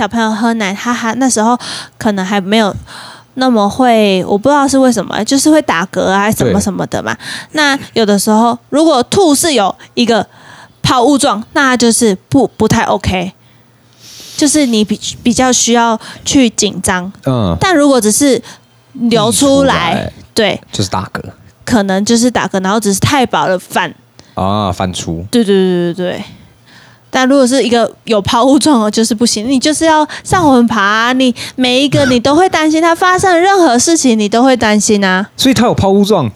小朋友喝奶，他还那时候可能还没有那么会，我不知道是为什么，就是会打嗝啊什么什么的嘛。那有的时候如果吐是有一个抛物状，那就是不不太 OK，就是你比比较需要去紧张。嗯，但如果只是流出来，出来对，就是打嗝，可能就是打嗝，然后只是太饱了反啊，反出。对对对对对。但如果是一个有抛物状的，就是不行。你就是要上魂爬啊，你每一个你都会担心它发生任何事情，你都会担心啊。所以它有抛物状，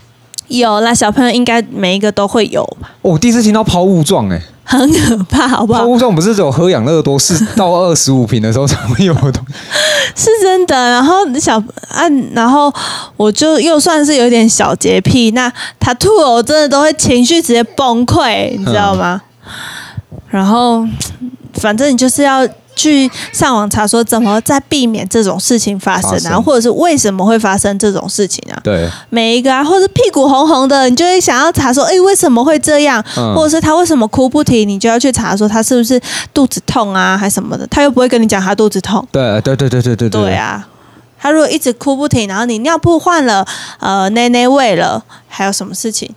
有啦，小朋友应该每一个都会有。哦，我第一次听到抛物状，哎，很可怕，好不好？抛物状不是只有喝养乐多是到二十五瓶的时候才会有的东西，是真的。然后小啊，然后我就又算是有点小洁癖，那他吐了，我真的都会情绪直接崩溃，你知道吗？嗯然后，反正你就是要去上网查，说怎么在避免这种事情发生，啊，或者是为什么会发生这种事情啊？对，每一个啊，或者屁股红红的，你就会想要查说，哎，为什么会这样？嗯、或者是他为什么哭不停？你就要去查说他是不是肚子痛啊，还什么的？他又不会跟你讲他肚子痛。对对对对对对对啊！他如果一直哭不停，然后你尿布换了，呃，奶奶喂了，还有什么事情？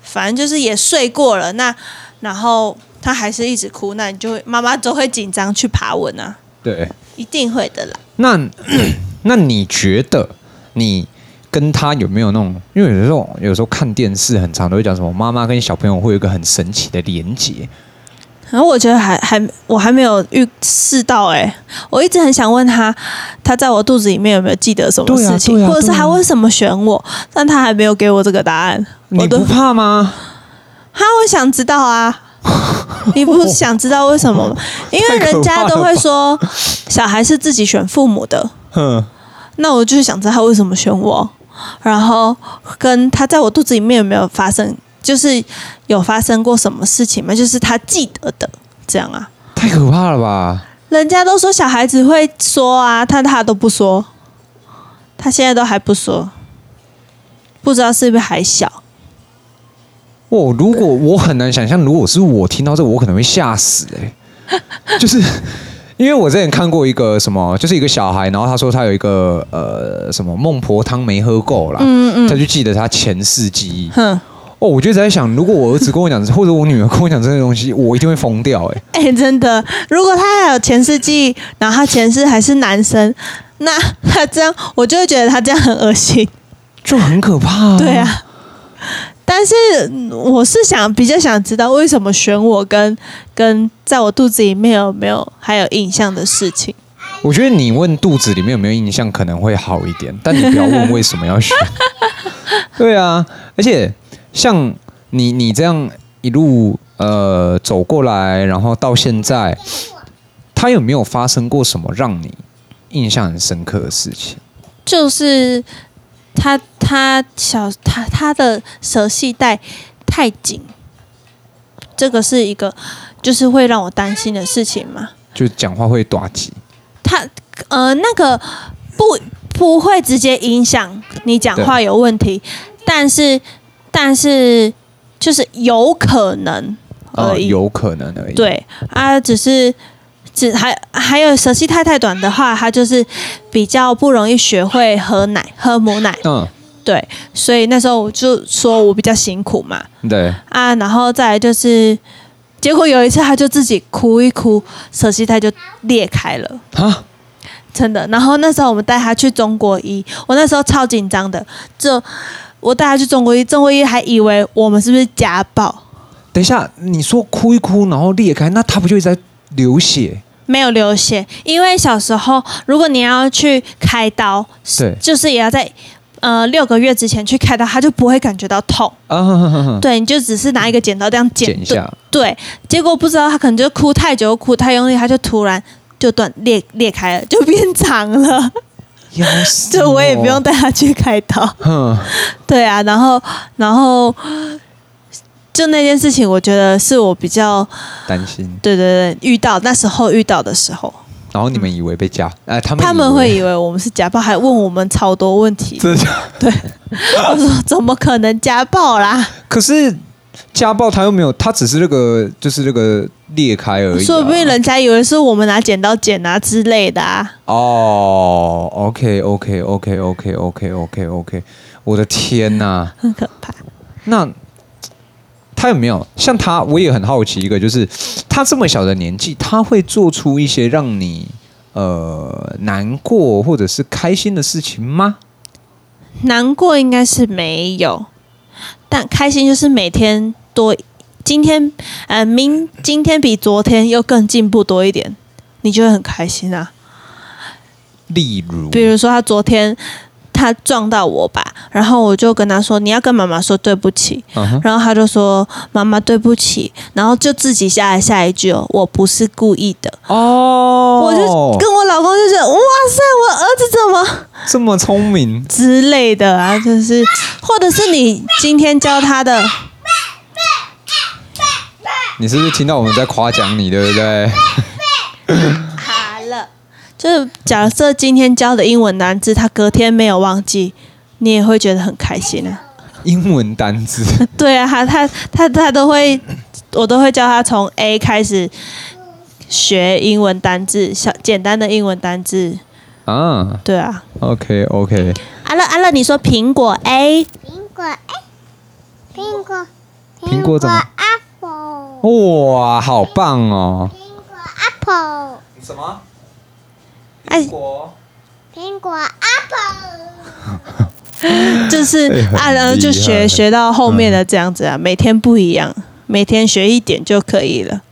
反正就是也睡过了，那然后。他还是一直哭，那你就会妈妈都会紧张去爬文啊。对，一定会的啦。那 那你觉得你跟他有没有那种？因为有时候有时候看电视很常都会讲什么妈妈跟小朋友会有一个很神奇的连接。然后我觉得还还我还没有预试到哎、欸，我一直很想问他，他在我肚子里面有没有记得什么事情，啊啊啊、或者是他为什么选我？但他还没有给我这个答案。你不怕吗？哈，我想知道啊。你不是想知道为什么吗？因为人家都会说小孩是自己选父母的。那我就是想知道他为什么选我，然后跟他在我肚子里面有没有发生，就是有发生过什么事情吗？就是他记得的这样啊？太可怕了吧！人家都说小孩子会说啊，但他都不说，他现在都还不说，不知道是不是还小。哦，如果我很难想象，如果是我听到这，我可能会吓死哎、欸！就是因为我之前看过一个什么，就是一个小孩，然后他说他有一个呃什么孟婆汤没喝够啦，嗯嗯，他就记得他前世记忆。哼，哦，我就在想，如果我儿子跟我讲，或者我女儿跟我讲这些东西，我一定会疯掉哎、欸！哎、欸，真的，如果他还有前世记忆，然后他前世还是男生，那他这样，我就会觉得他这样很恶心，就很可怕、啊。对啊。但是我是想比较想知道为什么选我跟跟在我肚子里面有没有还有印象的事情。我觉得你问肚子里面有没有印象可能会好一点，但你不要问为什么要选。对啊，而且像你你这样一路呃走过来，然后到现在，他有没有发生过什么让你印象很深刻的事情？就是。他他小他他的舌系带太紧，这个是一个就是会让我担心的事情嘛？就讲话会大声。他呃那个不不会直接影响你讲话有问题，但是但是就是有可能而已，哦，有可能而已。对啊，只是。只还还有舌系太太短的话，他就是比较不容易学会喝奶，喝母奶。嗯，对，所以那时候我就说我比较辛苦嘛。对啊，然后再来就是，结果有一次他就自己哭一哭，舌系带就裂开了。啊，真的。然后那时候我们带他去中国医，我那时候超紧张的，就我带他去中国医，中国医还以为我们是不是家暴。等一下，你说哭一哭然后裂开，那他不就在？流血？没有流血，因为小时候如果你要去开刀，是，就是也要在呃六个月之前去开刀，他就不会感觉到痛。啊，对，你就只是拿一个剪刀这样剪，剪一下。对，结果不知道他可能就哭太久，哭太用力，他就突然就断裂裂开了，就变长了。要死！就我也不用带他去开刀。嗯，对啊，然后然后。就那件事情，我觉得是我比较担心。对对对，遇到那时候遇到的时候，然后你们以为被家，哎、嗯，他们他们会以为我们是家暴，还问我们超多问题。对，我说怎么可能家暴啦？可是家暴他又没有，他只是那个就是那个裂开而已、啊。说不定人家以为是我们拿剪刀剪啊之类的啊。哦、oh,，OK OK OK OK OK OK OK，我的天哪，很可怕。那他有没有像他？我也很好奇一个，就是他这么小的年纪，他会做出一些让你呃难过或者是开心的事情吗？难过应该是没有，但开心就是每天多，今天呃明今天比昨天又更进步多一点，你就会很开心啊。例如，比如说他昨天。他撞到我吧，然后我就跟他说：“你要跟妈妈说对不起。Uh ” huh. 然后他就说：“妈妈对不起。”然后就自己下来下一句：“哦，我不是故意的。”哦，我就跟我老公就觉得：“哇塞，我儿子怎么 这么聪明之类的啊？”就是，或者是你今天教他的，你是不是听到我们在夸奖你，对不对？就是假设今天教的英文单字，他隔天没有忘记，你也会觉得很开心啊。英文单字？对啊，他他他他都会，我都会教他从 A 开始学英文单字，小简单的英文单字啊。对啊。OK OK。阿乐阿乐，你说苹果 A。苹果 A。苹果。苹果怎么？Apple。哇，好棒哦。苹果 Apple。什么？苹果，苹果，Apple，就是啊，然后就学学到后面的这样子啊，每天不一样，每天学一点就可以了。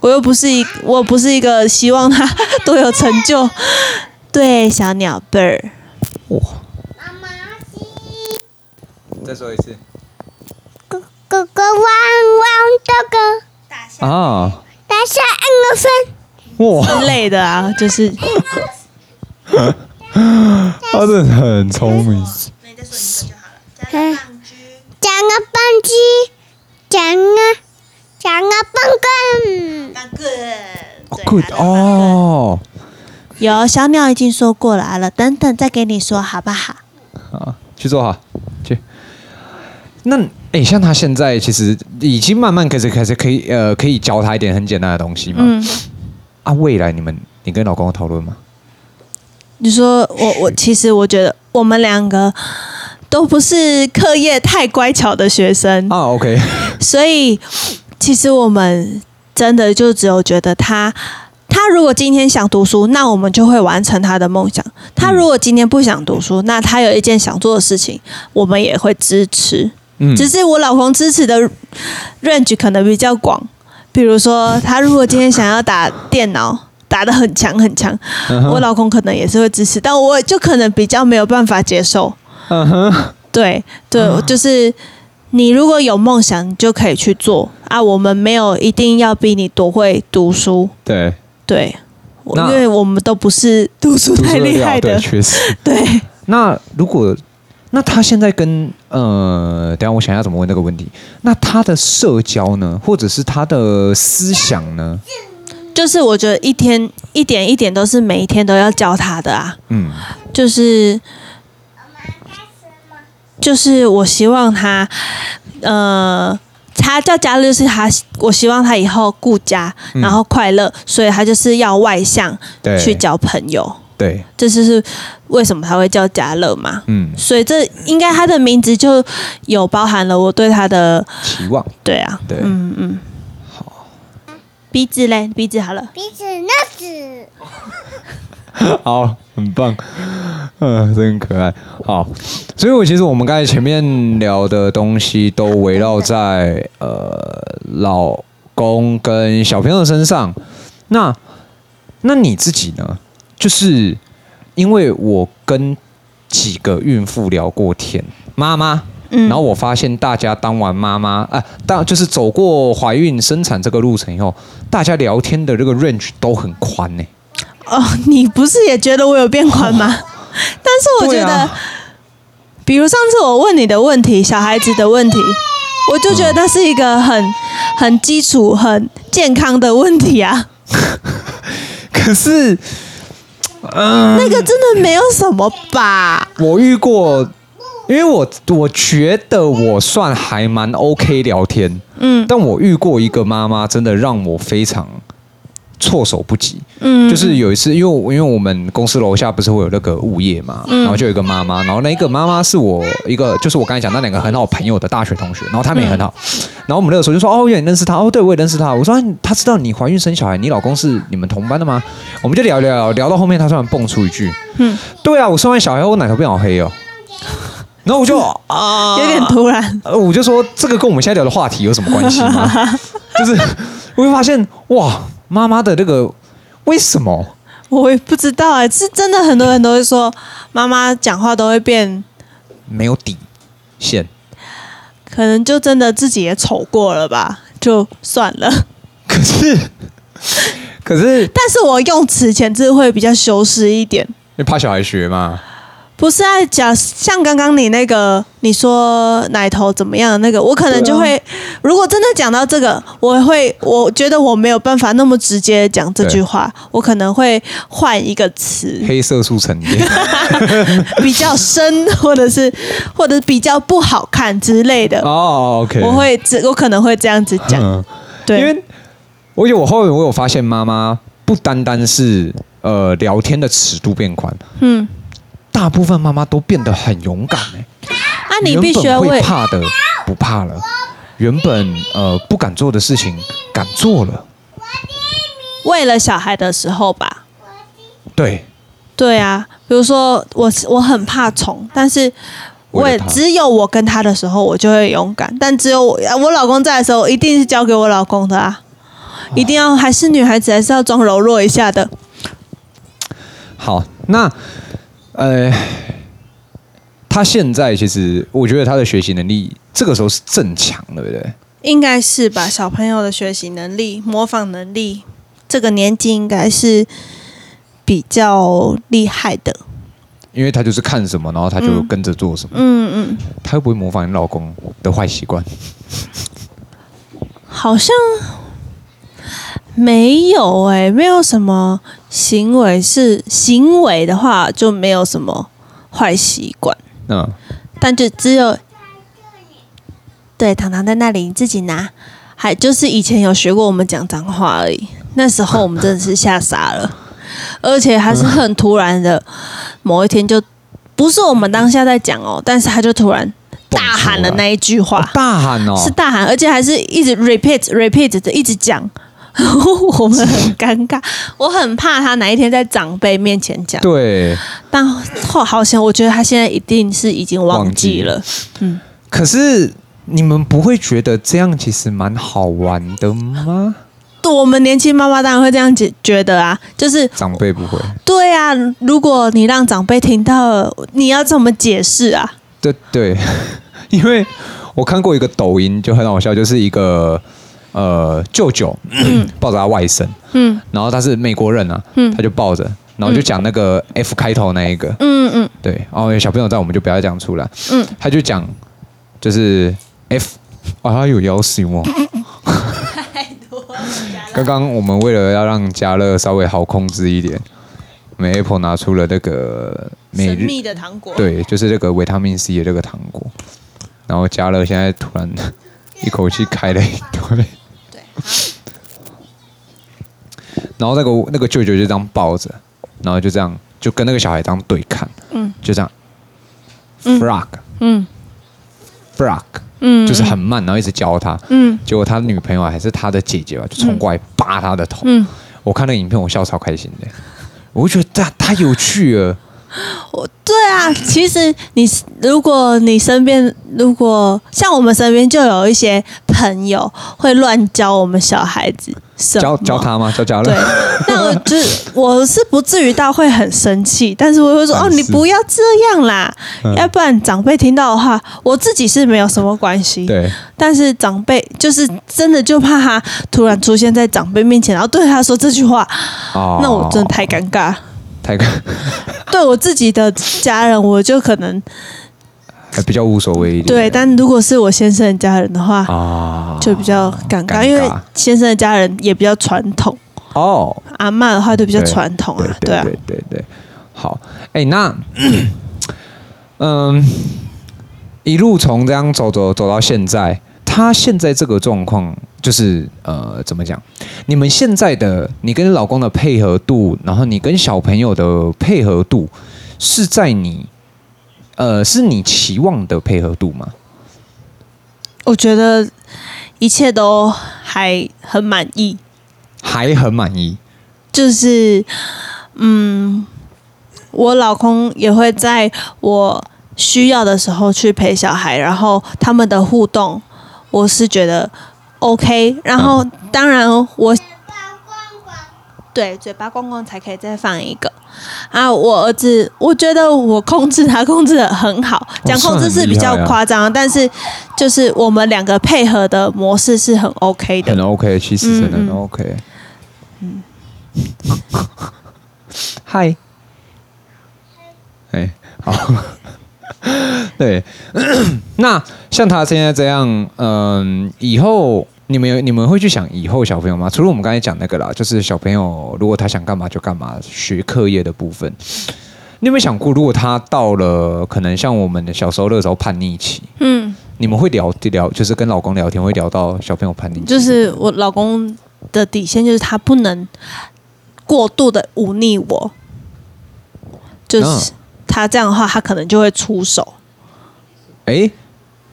我又不是一，我不是一个希望他多有成就。对，小鸟贝儿。哇！妈妈鸡。再说一次。哥哥哥汪汪哥哥。大象。啊。大象安个分。哇，之类的啊，就是，他真的很聪明。那你再说一个就好了。讲个棒鸡，讲个讲个棒棍。棒棍。Good 哦。有小鸟已经说过来，了，等等再给你说好不好？好，去做好，去。那哎，像他现在其实已经慢慢开始开始可以呃，可以教他一点很简单的东西嘛。嗯。啊，未来你们，你跟老公有讨论吗？你说我我其实我觉得我们两个都不是课业太乖巧的学生啊。OK，所以其实我们真的就只有觉得他，他如果今天想读书，那我们就会完成他的梦想；他如果今天不想读书，那他有一件想做的事情，我们也会支持。嗯，只是我老公支持的 range 可能比较广。比如说，他如果今天想要打电脑，打的很强很强，uh huh. 我老公可能也是会支持，但我就可能比较没有办法接受。嗯哼、uh，huh. 对对，uh. 就是你如果有梦想，你就可以去做啊。我们没有一定要逼你多会读书。对对，那因为我们都不是读书太厉害的，确实。对，那如果。那他现在跟呃，等下我想要怎么问这个问题？那他的社交呢，或者是他的思想呢？就是我觉得一天一点一点都是每一天都要教他的啊。嗯，就是就是我希望他，呃，他叫家乐，是他，我希望他以后顾家，然后快乐，嗯、所以他就是要外向，对去交朋友。对，这就是为什么他会叫家乐嘛。嗯，所以这应该他的名字就有包含了我对他的期望。对啊，对，嗯嗯。好，鼻子嘞，鼻子好了。鼻子那子。好，很棒，嗯，真可爱。好，所以我其实我们刚才前面聊的东西都围绕在呃老公跟小朋友身上。那那你自己呢？就是因为我跟几个孕妇聊过天，妈妈，嗯，然后我发现大家当完妈妈，啊，当就是走过怀孕生产这个路程以后，大家聊天的这个 range 都很宽呢。哦，你不是也觉得我有变宽吗？哦，但是我觉得，啊，比如上次我问你的问题，小孩子的问题，我就觉得那是一个很很基础、很健康的问题啊。可是。嗯，那个真的没有什么吧？我遇过因为我我觉得我算还蛮 OK 聊天，嗯，但我遇过一个妈妈，真的让我非常措手不及。嗯，就是有一次，因为因为我们公司楼下不是会有那个物业嘛，然后就有一个妈妈，然后那个妈妈是我一个，就是我刚才讲那两个很好朋友的大学同学，然后他们也很好，然后我们那个时候就说，哦，你认识他？哦，对，我也认识他。我说，他知道你怀孕生小孩，你老公是你们同班的吗？我们就聊聊聊到后面，他突然蹦出一句，嗯，对啊，我生完小孩后，我奶头变好黑哦。然后我就啊，有点突然。我就说，这个跟我们现在聊的话题有什么关系吗？就是我会发现，哇，妈妈的这个为什么？我也不知道哎，是真的，很多人都会说，妈妈讲话都会变没有底线。可能就真的自己也丑过了吧，就算了。可是，可是，但是我用词遣字会比较修饰一点，你怕小孩学吗？不是啊，假像刚刚你那个，你说奶头怎么样的那个，我可能就会，啊、如果真的讲到这个，我会，我觉得我没有办法那么直接讲这句话，我可能会换一个词，黑色素沉淀，比较深，或者是或者比较不好看之类的。哦，OK，我会，我可能会这样子讲，嗯、对，因为我有我后面我有发现，妈妈不单单是呃聊天的尺度变宽，嗯。大部分妈妈都变得很勇敢哎，啊，你必须要会怕的不怕了，原本呃不敢做的事情敢做了，为了小孩的时候吧，对，对啊，比如说我我很怕虫，但是我也只有我跟他的时候我就会勇敢，但只有我我老公在的时候，一定是交给我老公的啊，一定要还是女孩子还是要装柔弱一下的。好，那。呃，他现在其实，我觉得他的学习能力这个时候是正强，对不对？应该是吧。小朋友的学习能力、模仿能力，这个年纪应该是比较厉害的。因为他就是看什么，然后他就跟着做什么。嗯嗯。他会不会模仿你老公的坏习惯？好像。没有哎、欸，没有什么行为是行为的话就没有什么坏习惯。嗯，但就只有对糖糖在那里，你自己拿。还就是以前有学过我们讲脏话而已，那时候我们真的是吓傻了，而且还是很突然的，某一天就不是我们当下在讲哦，但是他就突然大喊了那一句话，哦、大喊哦，是大喊，而且还是一直 repeat repeat 的一直讲。我们很 尴尬，我很怕他哪一天在长辈面前讲。对，但后好像我觉得他现在一定是已经忘记了。记嗯，可是你们不会觉得这样其实蛮好玩的吗？我们年轻妈妈当然会这样觉觉得啊，就是长辈不会。对啊，如果你让长辈听到了，你要怎么解释啊？对对，因为我看过一个抖音，就很好笑，就是一个。呃，舅舅抱着他外甥，嗯，然后他是美国人啊，嗯，他就抱着，然后就讲那个 F 开头那一个，嗯嗯，对，然后小朋友在，我们就不要讲出来，嗯，他就讲就是 F，啊，他有要求哦，太多。刚刚我们为了要让家乐稍微好控制一点，我们 Apple 拿出了那个神秘的糖果，对，就是这个维他命 C 的这个糖果，然后家乐现在突然一口气开了一堆。然后那个那个舅舅就这样抱着，然后就这样就跟那个小孩这样对看，嗯，就这样，frog，嗯，frog，嗯，就是很慢，然后一直教他，嗯，结果他女朋友还是他的姐姐吧，就冲过来扒他的头，嗯，我看那个影片我笑超开心的，我就觉得他太有趣了。我对啊，其实你如果你身边如果像我们身边就有一些朋友会乱教我们小孩子，教教他吗？教教了。对，那我就是 我是不至于到会很生气，但是我会说哦，你不要这样啦，嗯、要不然长辈听到的话，我自己是没有什么关系。对，但是长辈就是真的就怕他突然出现在长辈面前，然后对他说这句话，哦、那我真的太尴尬。对我自己的家人，我就可能还比较无所谓一点。对，但如果是我先生的家人的话，啊，就比较尴尬，因为先生的家人也比较传统。哦，阿嬷的话就比较传统啊，对啊，对对对。好，哎，那 嗯，一路从这样走走走到现在，他现在这个状况就是呃，怎么讲？你们现在的你跟老公的配合度，然后你跟小朋友的配合度，是在你呃，是你期望的配合度吗？我觉得一切都还很满意，还很满意，就是嗯，我老公也会在我需要的时候去陪小孩，然后他们的互动，我是觉得 OK。然后当然我对嘴巴光光才可以再放一个。啊，我儿子，我觉得我控制他控制的很好，讲控制是比较夸张，啊，但是就是我们两个配合的模式是很 OK 的，很 OK，其实真的很 OK。嗯，嗨，哎，好，对，那像他现在这样，嗯，以后。你们有你们会去想以后小朋友吗？除了我们刚才讲那个啦，就是小朋友如果他想干嘛就干嘛，学课业的部分，你有没有想过，如果他到了可能像我们的小时候那时候叛逆期，嗯，你们会聊聊，就是跟老公聊天会聊到小朋友叛逆期，就是我老公的底线就是他不能过度的忤逆我，就是他这样的话，他可能就会出手。哎，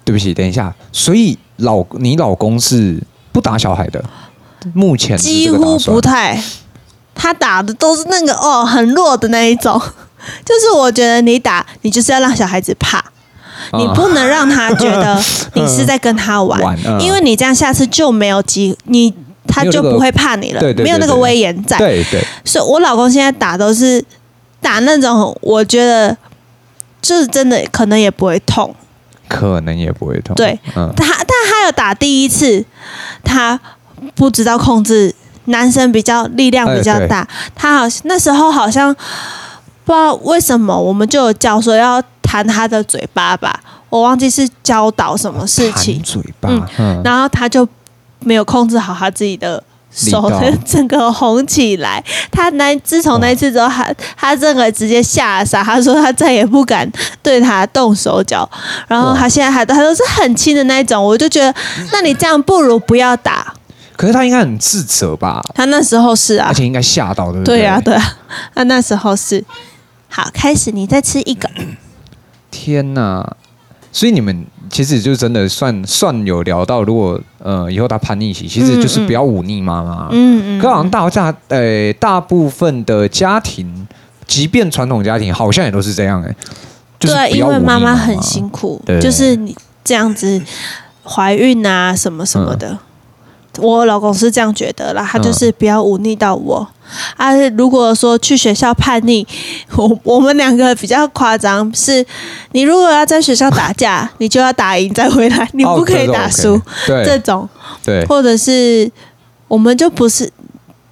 对不起，等一下，所以。老你老公是不打小孩的，目前几乎不太，他打的都是那个哦很弱的那一种，就是我觉得你打你就是要让小孩子怕，嗯、你不能让他觉得 你是在跟他玩，因为你这样下次就没有机，你他就不会怕你了，没有，没有那个威严在，对对，所以我老公现在打都是打那种，我觉得就是真的可能也不会痛。可能也不会痛。对，嗯、他但他有打第一次，他不知道控制，男生比较力量比较大，哎、他好像那时候好像不知道为什么，我们就有教说要弹他的嘴巴吧，我忘记是教导什么事情。嘴巴，嗯，嗯然后他就没有控制好他自己的。手整个红起来，他那自从那次之后，他他整个直接吓傻，他说他再也不敢对他动手脚，然后他现在还他都是很轻的那种，我就觉得，那你这样不如不要打。可是他应该很自责吧？他那时候是啊，而且应该吓到对不对？对啊，对啊，他那时候是。好，开始你再吃一个。天哪！所以你们其实就真的算算有聊到，如果呃以后他叛逆期，其实就是不要忤逆妈妈。嗯嗯。可好像大家呃大部分的家庭，即便传统家庭，好像也都是这样哎、欸。就是对，因为妈妈很辛苦，对就是你这样子怀孕啊什么什么的。嗯我老公是这样觉得啦，他就是不要忤逆到我。啊，如果说去学校叛逆，我我们两个比较夸张，是你如果要在学校打架，你就要打赢再回来，你不可以打输。哦、对这种，对，或者是我们就不是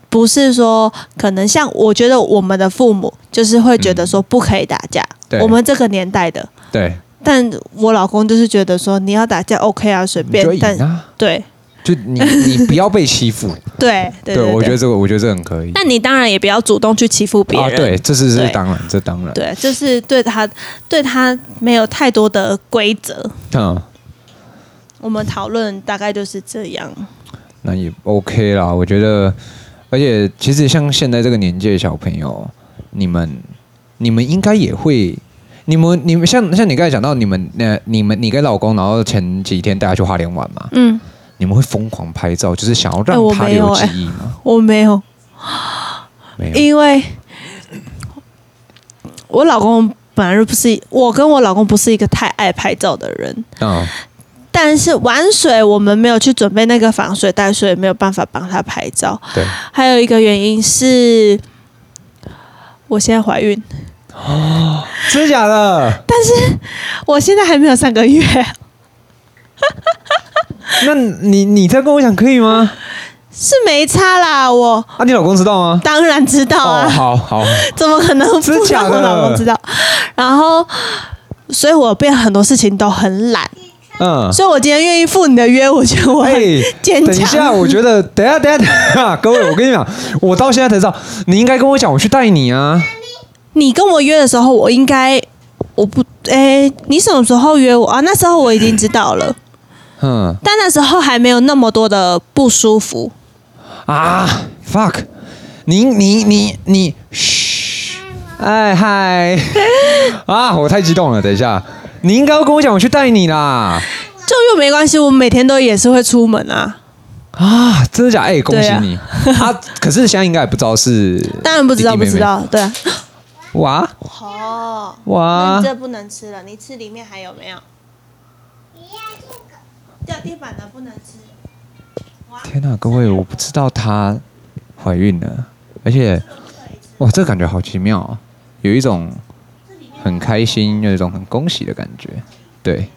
不是说可能像我觉得我们的父母就是会觉得说不可以打架，嗯、我们这个年代的，对。但我老公就是觉得说你要打架 OK 啊，随便，啊、但对。就你，你不要被欺负。对对，对，我觉得这个，我觉得这很可以。但你当然也不要主动去欺负别人。啊，对，这是是当然，这当然。对，就是对他，对他没有太多的规则。嗯。我们讨论大概就是这样。那也 OK 啦，我觉得，而且其实像现在这个年纪的小朋友，你们，你们应该也会，你们，你们像像你刚才讲到，你们那，你们你跟老公，然后前几天带他去花莲玩嘛？嗯。你们会疯狂拍照，就是想要让他留记忆吗？我没有，没有，因为我老公本来就不是，我跟我老公不是一个太爱拍照的人。嗯，但是玩水我们没有去准备那个防水袋，所以没有办法帮他拍照。对，还有一个原因是，我现在怀孕。哦，真的假的？但是我现在还没有三个月。那你你再跟我讲可以吗？是没差啦，我啊，你老公知道吗？当然知道啊，哦、好好，怎么可能不让我老公知道？然后，所以我变很多事情都很懒，嗯，所以我今天愿意赴你的约，我觉得我很坚强。等一下，我觉得等一下等一下等一下，各位，我跟你讲，我到现在才知道，你应该跟我讲，我去带你啊。你跟我约的时候，我应该我不哎，你什么时候约我啊？那时候我已经知道了，嗯，但那时候还没有那么多的不舒服啊。Fuck，你你你你，嘘，哎嗨，啊，我太激动了，等一下，你应该要跟我讲，我去带你啦。就又没关系，我每天都也是会出门啊。啊，真的假的？哎，恭喜你。他可是现在应该也不知道是，当然不知道，不知道，对啊。哇！哦，哇！这不能吃了，你吃里面还有没有？掉地板的不能吃。天哪，各位，我不知道她怀孕了，而且，哇，这个感觉好奇妙啊，有一种很开心，有一种很恭喜的感觉。对，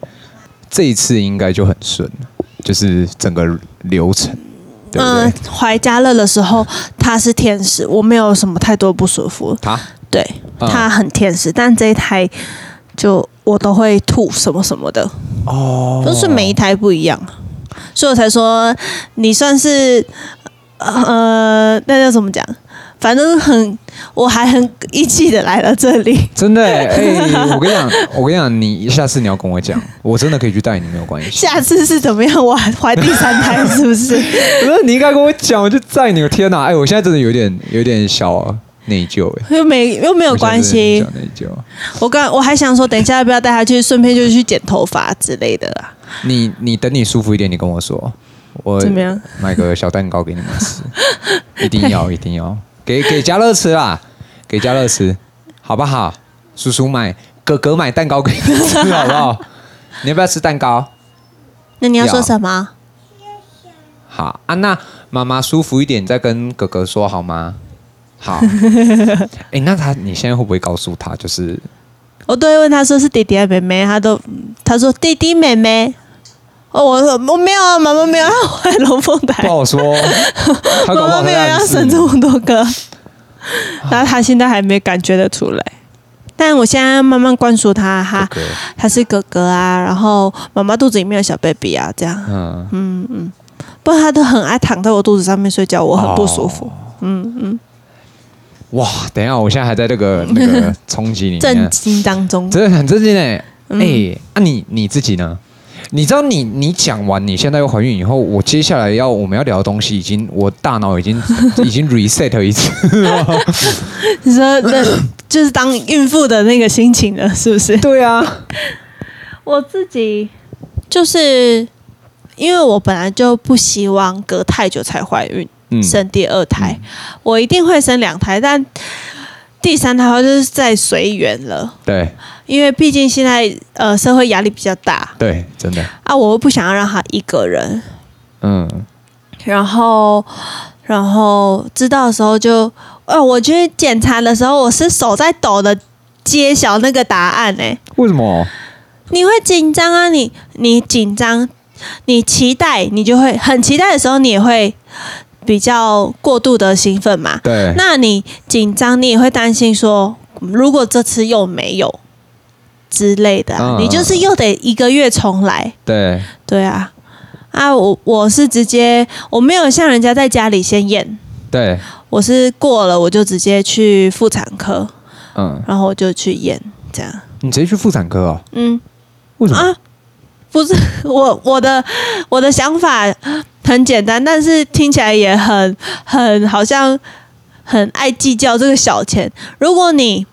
这一次应该就很顺，就是整个流程。嗯，怀家乐的时候他是天使，我没有什么太多不舒服。他对，他很天使，嗯、但这一胎就我都会吐什么什么的哦，都是每一胎不一样，所以我才说你算是呃，那要怎么讲？反正很，我还很义气的来了这里。真的哎、欸，我跟你讲，我跟你讲，你下次你要跟我讲，我真的可以去带你，没有关系。下次是怎么样？我还怀第三胎是不是？不是，你应该跟我讲，我就载你。天哪，哎，我现在真的有点有点小、啊。内疚哎，又没又没有关系。内疚。我刚我还想说，等一下要不要带他去，顺便就去剪头发之类的啦。你你等你舒服一点，你跟我说，我怎么样？买个小蛋糕给你们吃，一定要一定要给给家乐吃啦，给家乐吃，好不好？叔叔买，哥哥买蛋糕给你吃，好不好？你要不要吃蛋糕？那你要说什么？好啊，那妈妈舒服一点，再跟哥哥说好吗？好，哎，那他你现在会不会告诉他？就是我都会问他说是弟弟还是妹妹，他都他说弟弟妹妹。哦，我说我没有啊，妈妈没有，他怀龙凤胎。不好说，妈妈没有要生这么多个，然后他现在还没感觉得出来。但我现在慢慢灌输他，他他是哥哥啊，然后妈妈肚子里面有小 baby 啊，这样。嗯嗯嗯，不过他都很爱躺在我肚子上面睡觉，我很不舒服。嗯。嗯哇，等一下，我现在还在这个 那个冲击里面，震惊当中，真的很震惊哎！哎、欸，那、啊、你你自己呢？你知道你你讲完你现在又怀孕以后，我接下来要我们要聊的东西，已经我大脑已经 已经 reset 一次。你说那就是当孕妇的那个心情了，是不是？对啊，我自己就是因为我本来就不希望隔太久才怀孕。生第二胎，嗯、我一定会生两胎，但第三胎话就是再随缘了。对，因为毕竟现在呃社会压力比较大。对，真的。啊，我又不想要让他一个人。嗯。然后，然后知道的时候就，呃，我去检查的时候，我是手在抖的，揭晓那个答案呢、欸。为什么？你会紧张啊？你你紧张，你期待，你就会很期待的时候，你也会。比较过度的兴奋嘛？对。那你紧张，你也会担心说，如果这次又没有之类的，啊，嗯、你就是又得一个月重来。对。对啊。啊，我我是直接我没有像人家在家里先验。对。我是过了，我就直接去妇产科。嗯。然后我就去验，这样。你直接去妇产科哦？嗯。为什么？啊？不是 我我的我的想法。很简单，但是听起来也很很好像很爱计较这个小钱。如果你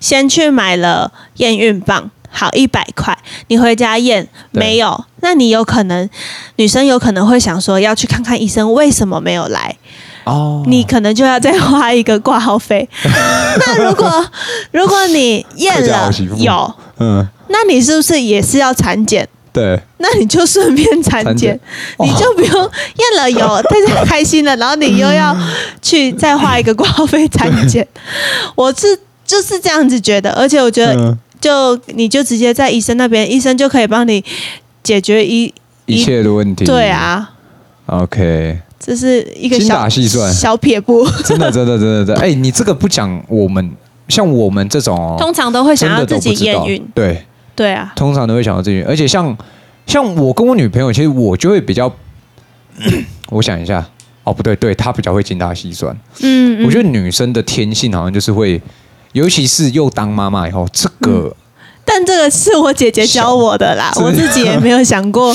先去买了验孕棒，好一百块，你回家验没有，那你有可能女生有可能会想说要去看看医生，为什么没有来？哦，你可能就要再花一个挂号费。那如果如果你验了有，嗯，那你是不是也是要产检？对，那你就顺便产检，你就不用验了有，大家开心了，然后你又要去再花一个挂号费产检。我是就是这样子觉得，而且我觉得就你就直接在医生那边，医生就可以帮你解决一一切的问题。对啊，OK，这是一个小精打细算。小撇步，真的真的真的真的。哎，你这个不讲，我们像我们这种通常都会想要自己验孕，对。对啊，通常都会想到这些，而且像像我跟我女朋友，其实我就会比较，我想一下，哦不对，对她比较会精打细算。嗯，嗯，我觉得女生的天性好像就是会，尤其是又当妈妈以后，这个、嗯、但这个是我姐姐教我的啦，我自己也没有想过。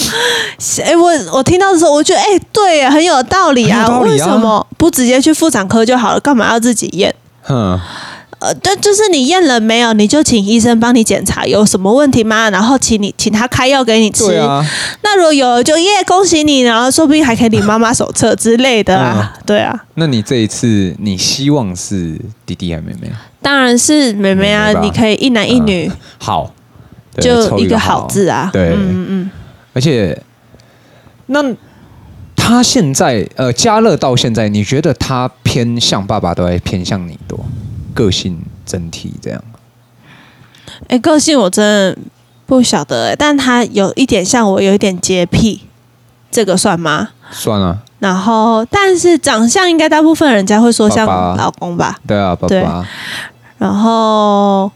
哎、欸，我我听到的时候，我觉得哎、欸，对，很有道理啊，理啊，为什么不直接去妇产科就好了？干嘛要自己验？哼。呃，对，就是你验了没有，你就请医生帮你检查有什么问题吗？然后请你请他开药给你吃。啊。那如果有就耶，恭喜你，然后说不定还可以领妈妈手册之类的啊。嗯、对啊。那你这一次你希望是弟弟还是妹妹？当然是妹妹啊！你可以一男一女。嗯、好。就一个好字啊。对。嗯嗯。而且，那他现在呃，家乐到现在，你觉得他偏向爸爸，都还偏向你多？个性整体这样，哎、欸，个性我真的不晓得哎，但他有一点像我，有一点洁癖，这个算吗？算啊。然后，但是长相应该大部分人家会说像老公吧？爸爸对啊，爸爸。然后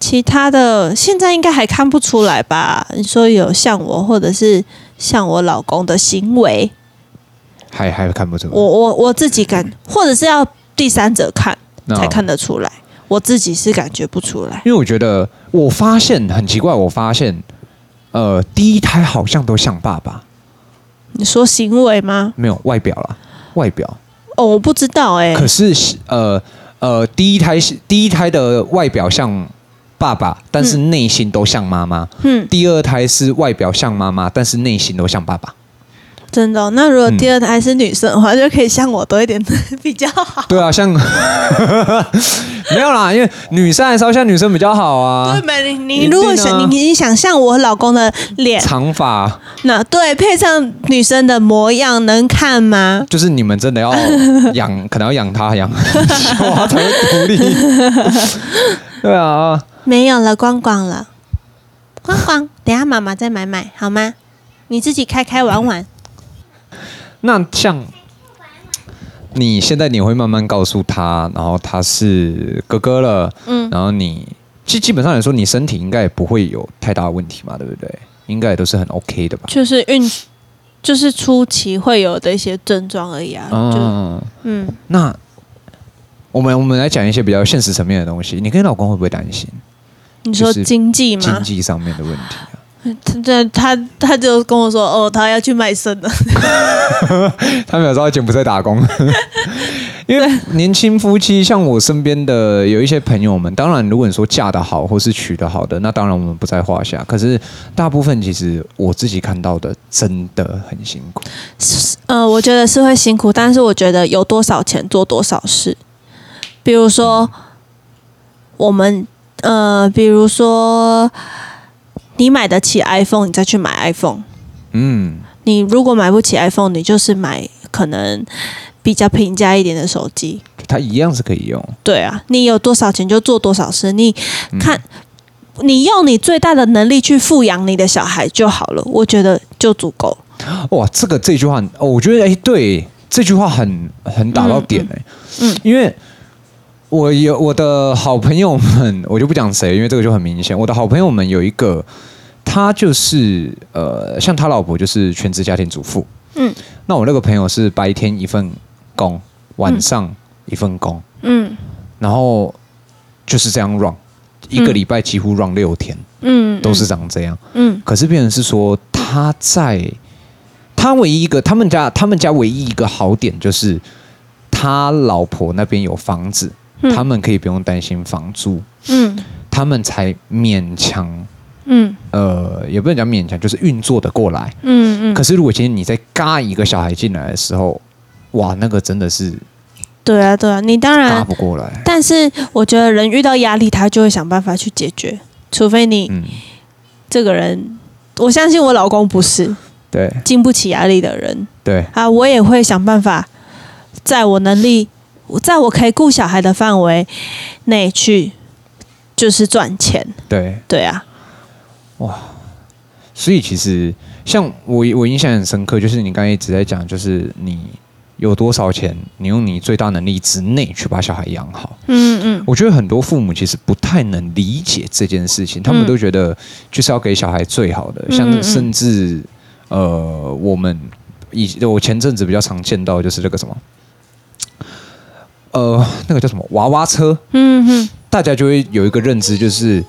其他的现在应该还看不出来吧？你说有像我，或者是像我老公的行为，还还看不出来。我我我自己感，或者是要。第三者看才看得出来，我自己是感觉不出来。因为我觉得，我发现很奇怪，我发现，呃，第一胎好像都像爸爸。你说行为吗？没有，外表啦，外表。哦，我不知道哎、欸。可是，呃呃，第一胎是第一胎的外表像爸爸，但是内心都像妈妈。嗯。第二胎是外表像妈妈，但是内心都像爸爸。真的、哦？那如果第二胎是女生的话，嗯、就可以像我多一点 比较好。对啊，像 没有啦，因为女生还是要像女生比较好啊。对，你你如果想、啊、你你想像我老公的脸长发，那对配上女生的模样，能看吗？就是你们真的要养，可能要养他养，哇，才会独立。对啊，没有了，光光了，光光，等下妈妈再买买好吗？你自己开开玩玩。那像你现在你会慢慢告诉他，然后他是哥哥了，嗯，然后你基基本上来说，你身体应该也不会有太大问题嘛，对不对？应该也都是很 OK 的吧？就是孕，就是初期会有的一些症状而已啊。嗯嗯。那我们我们来讲一些比较现实层面的东西。你跟你老公会不会担心？你说经济吗？经济上面的问题啊。他他他就跟我说，哦，他要去卖身了。他没有说柬埔寨打工，因为年轻夫妻，像我身边的有一些朋友们，当然，如果你说嫁得好或是娶得好的，那当然我们不在话下。可是大部分其实我自己看到的，真的很辛苦。呃，我觉得是会辛苦，但是我觉得有多少钱做多少事。比如说，我们呃，比如说。你买得起 iPhone，你再去买 iPhone。嗯，你如果买不起 iPhone，你就是买可能比较平价一点的手机，它一样是可以用。对啊，你有多少钱就做多少事。你看，嗯、你用你最大的能力去富养你的小孩就好了，我觉得就足够。哇，这个这句话，我觉得哎，对，这句话很很打到点哎。嗯，嗯，因为我有我的好朋友们，我就不讲谁，因为这个就很明显。我的好朋友们有一个，他就是呃，像他老婆就是全职家庭主妇。嗯，那我那个朋友是白天一份工，晚上一份工。嗯，然后就是这样 run，一个礼拜几乎 run 六天。嗯，都是长这样。嗯，可是变成是说他在他唯一一个他们家他们家唯一一个好点就是他老婆那边有房子。他们可以不用担心房租，嗯，他们才勉强，嗯，呃，也不能讲勉强，就是运作的过来，嗯嗯。可是如果今天你再嘎一个小孩进来的时候，哇，那个真的是，对啊对啊，你当然嘎不过来。但是我觉得人遇到压力，他就会想办法去解决，除非你，嗯，这个人，我相信我老公不是，对，经不起压力的人，对啊，我也会想办法，在我能力。在我可以顾小孩的范围内去，就是赚钱。对对啊，哇！所以其实像我，我印象很深刻，就是你刚才一直在讲，就是你有多少钱，你用你最大能力之内去把小孩养好。嗯嗯。我觉得很多父母其实不太能理解这件事情，他们都觉得就是要给小孩最好的，像甚至呃，我们以我前阵子比较常见到就是那个什么。呃，那个叫什么娃娃车？嗯哼，大家就会有一个认知，就是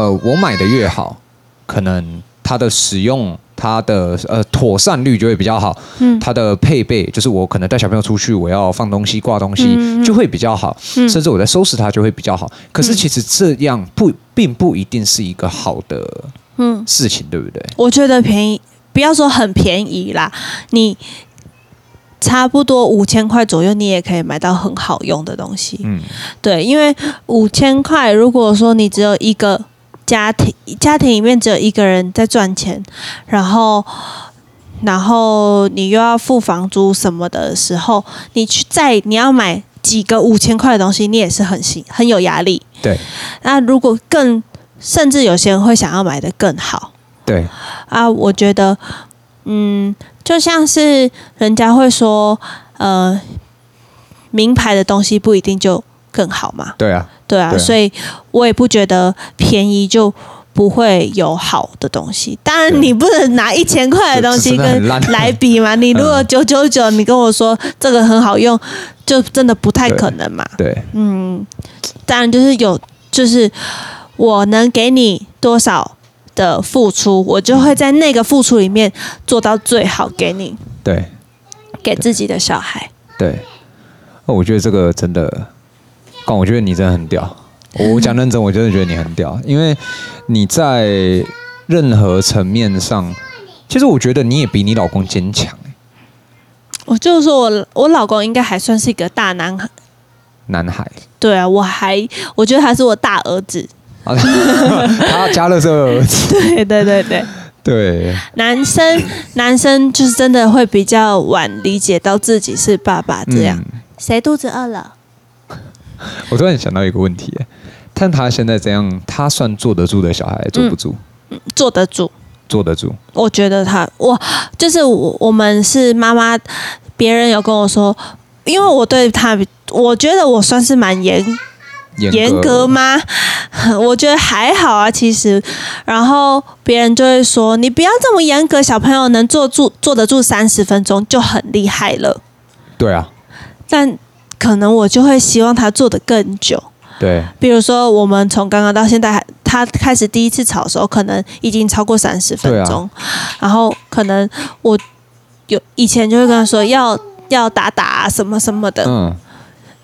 呃，我买的越好，可能它的使用。它的呃妥善率就会比较好，嗯，它的配备就是我可能带小朋友出去，我要放东西挂东西就会比较好，嗯，甚至我在收拾它就会比较好。可是其实这样不并不一定是一个好的嗯事情，对不对？我觉得便宜，不要说很便宜啦，你差不多五千块左右，你也可以买到很好用的东西，嗯，对，因为五千块，如果说你只有一个。家庭家庭里面只有一个人在赚钱，然后然后你又要付房租什么的时候，你去在你要买几个五千块的东西，你也是很心很有压力。对。那如果更甚至有些人会想要买的更好。对。啊，我觉得，嗯，就像是人家会说，呃，名牌的东西不一定就更好嘛。对啊。对啊，所以我也不觉得便宜就不会有好的东西。当然，你不能拿一千块的东西跟来比嘛。你如果九九九，你跟我说这个很好用，就真的不太可能嘛。对，嗯，当然就是有，就是我能给你多少的付出，我就会在那个付出里面做到最好给你。对，给自己的小孩。对，我觉得这个真的。我觉得你真的很屌，我讲认真，我真的觉得你很屌，因为你在任何层面上，其实我觉得你也比你老公坚强。我就是说我我老公应该还算是一个大男孩。男孩。对啊，我还我觉得他是我大儿子。他加乐这个儿子。对对对对。对。男生男生就是真的会比较晚理解到自己是爸爸这样。谁肚子饿了？我突然想到一个问题，但他现在这样，他算坐得住的小孩，坐不住？嗯，坐得住，坐得住。我觉得他，我就是我，我们是妈妈，别人有跟我说，因为我对他，我觉得我算是蛮严严格吗？我觉得还好啊，其实。然后别人就会说，你不要这么严格，小朋友能坐住坐得住三十分钟就很厉害了。对啊，但。可能我就会希望他做的更久，对。比如说，我们从刚刚到现在，他开始第一次吵的时候，可能已经超过三十分钟。啊、然后可能我有以前就会跟他说要要打打、啊、什么什么的，嗯，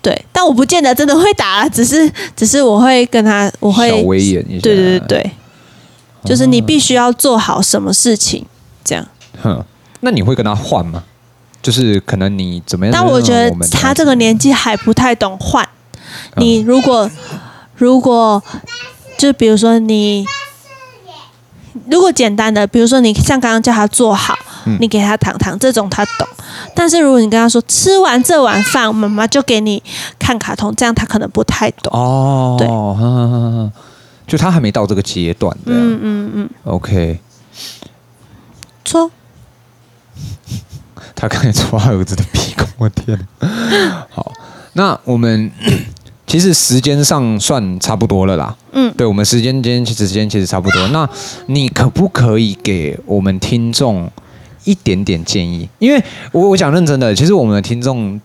对。但我不见得真的会打，只是只是我会跟他，我会小威严一下，对对对对，就是你必须要做好什么事情，这样。哼，那你会跟他换吗？就是可能你怎么样？但我觉得他这个年纪还不太懂换。你如果如果就比如说你如果简单的，比如说你像刚刚叫他坐好，你给他糖糖这种他懂。但是如果你跟他说吃完这碗饭，妈妈就给你看卡通，这样他可能不太懂。哦，对，就他还没到这个阶段。嗯嗯嗯。OK。错。他刚才戳他儿子的鼻孔，我天！好，那我们 其实时间上算差不多了啦。嗯，对，我们时间今天其实时间其实差不多。那你可不可以给我们听众一点点建议？因为我我讲认真的，其实我们的听众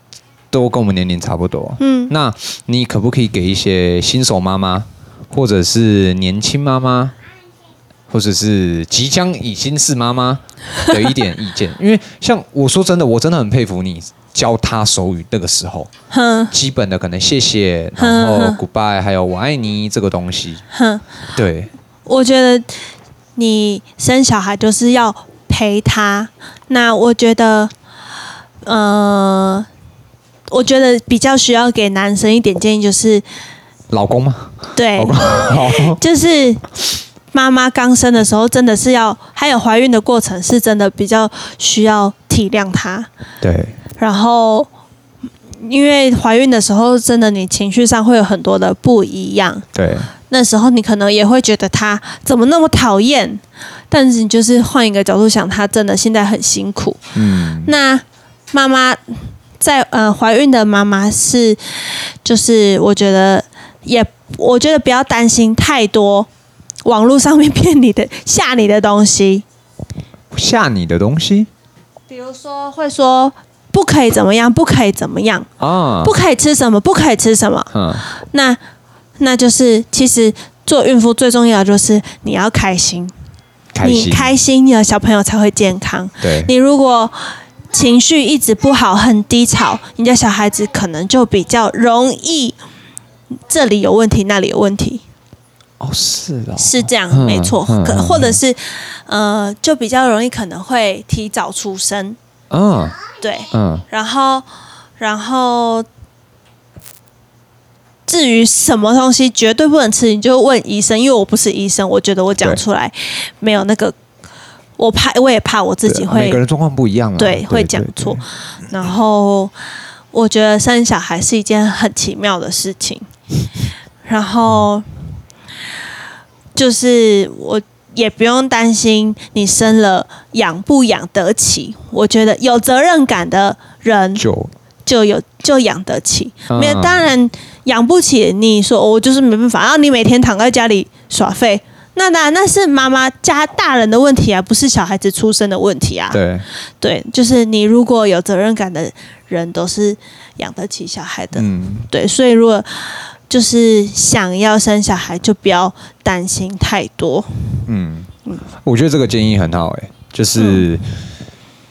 都跟我们年龄差不多。嗯，那你可不可以给一些新手妈妈，或者是年轻妈妈？或者是即将已经是妈妈的一点意见，因为像我说真的，我真的很佩服你教他手语那个时候，基本的可能谢谢，然后 goodbye，还有我爱你这个东西。对，我觉得你生小孩就是要陪他。那我觉得，呃，我觉得比较需要给男生一点建议，就是老公吗？对，就是。妈妈刚生的时候，真的是要，还有怀孕的过程，是真的比较需要体谅她。对。然后，因为怀孕的时候，真的你情绪上会有很多的不一样。对。那时候你可能也会觉得她怎么那么讨厌，但是你就是换一个角度想，她真的现在很辛苦。嗯。那妈妈在呃怀孕的妈妈是，就是我觉得也，我觉得不要担心太多。网络上面骗你的、吓你的东西，吓你的东西，比如说会说不可以怎么样，不可以怎么样啊，不可以吃什么，不可以吃什么。嗯，那那就是其实做孕妇最重要的就是你要开心，开心。你开心，你的小朋友才会健康。对，你如果情绪一直不好，很低潮，你的小孩子可能就比较容易这里有问题，那里有问题。哦，是的，是这样，没错。可或者是，呃，就比较容易可能会提早出生。嗯，对，嗯，然后，然后。至于什么东西绝对不能吃，你就问医生，因为我不是医生，我觉得我讲出来没有那个，我怕我也怕我自己会，每个人状况不一样啊，对，会讲错。然后我觉得生小孩是一件很奇妙的事情，然后就是我也不用担心你生了养不养得起，我觉得有责任感的人就就有就养得起，没有当然。养不起，你说我就是没办法。然后你每天躺在家里耍废，那那那是妈妈家大人的问题啊，不是小孩子出生的问题啊。对，对，就是你如果有责任感的人，都是养得起小孩的。嗯，对，所以如果就是想要生小孩，就不要担心太多。嗯嗯，我觉得这个建议很好，哎，就是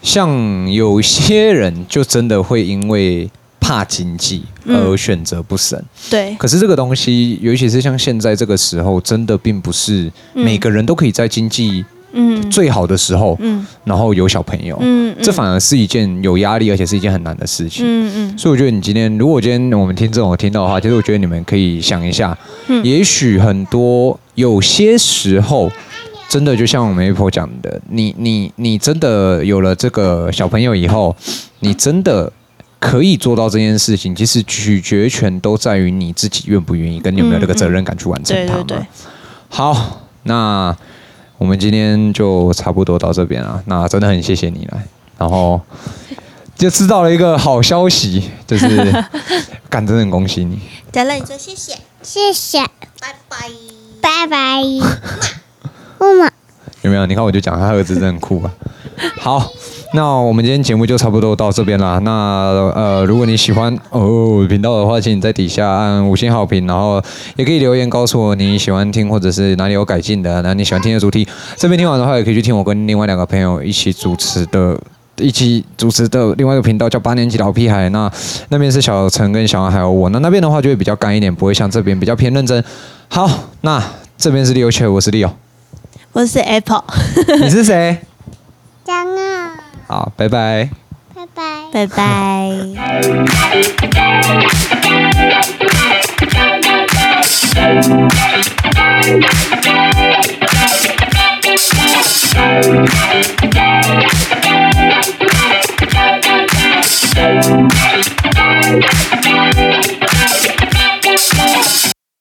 像有些人就真的会因为。怕经济而选择不生，对。可是这个东西，尤其是像现在这个时候，真的并不是每个人都可以在经济嗯最好的时候，嗯，然后有小朋友，嗯，这反而是一件有压力，而且是一件很难的事情，嗯嗯。所以我觉得你今天，如果今天我们听这种听到的话，其实我觉得你们可以想一下，嗯，也许很多有些时候，真的就像我们 Apple 讲的，你你你真的有了这个小朋友以后，你真的。可以做到这件事情，其实取决权都在于你自己愿不愿意，跟你有没有这个责任感去完成它嘛。嗯嗯、对对对。好，那我们今天就差不多到这边了。那真的很谢谢你来，然后就知道了一个好消息，就是 干，真的很恭喜你。再来，你说谢谢，谢谢，拜拜，拜拜，妈妈。有没有？你看，我就讲他儿子真的很酷啊。好。那我们今天节目就差不多到这边了。那呃，如果你喜欢哦频道的话，请你在底下按五星好评，然后也可以留言告诉我你喜欢听或者是哪里有改进的，那你喜欢听的主题。这边听完的话，也可以去听我跟另外两个朋友一起主持的，一起主持的另外一个频道叫八年级老屁孩。那那边是小陈跟小王还有我。那那边的话就会比较干一点，不会像这边比较偏认真。好，那这边是 Leo 我是 Leo，我是 Apple，你是谁？江啊。好，拜拜。拜拜，拜拜。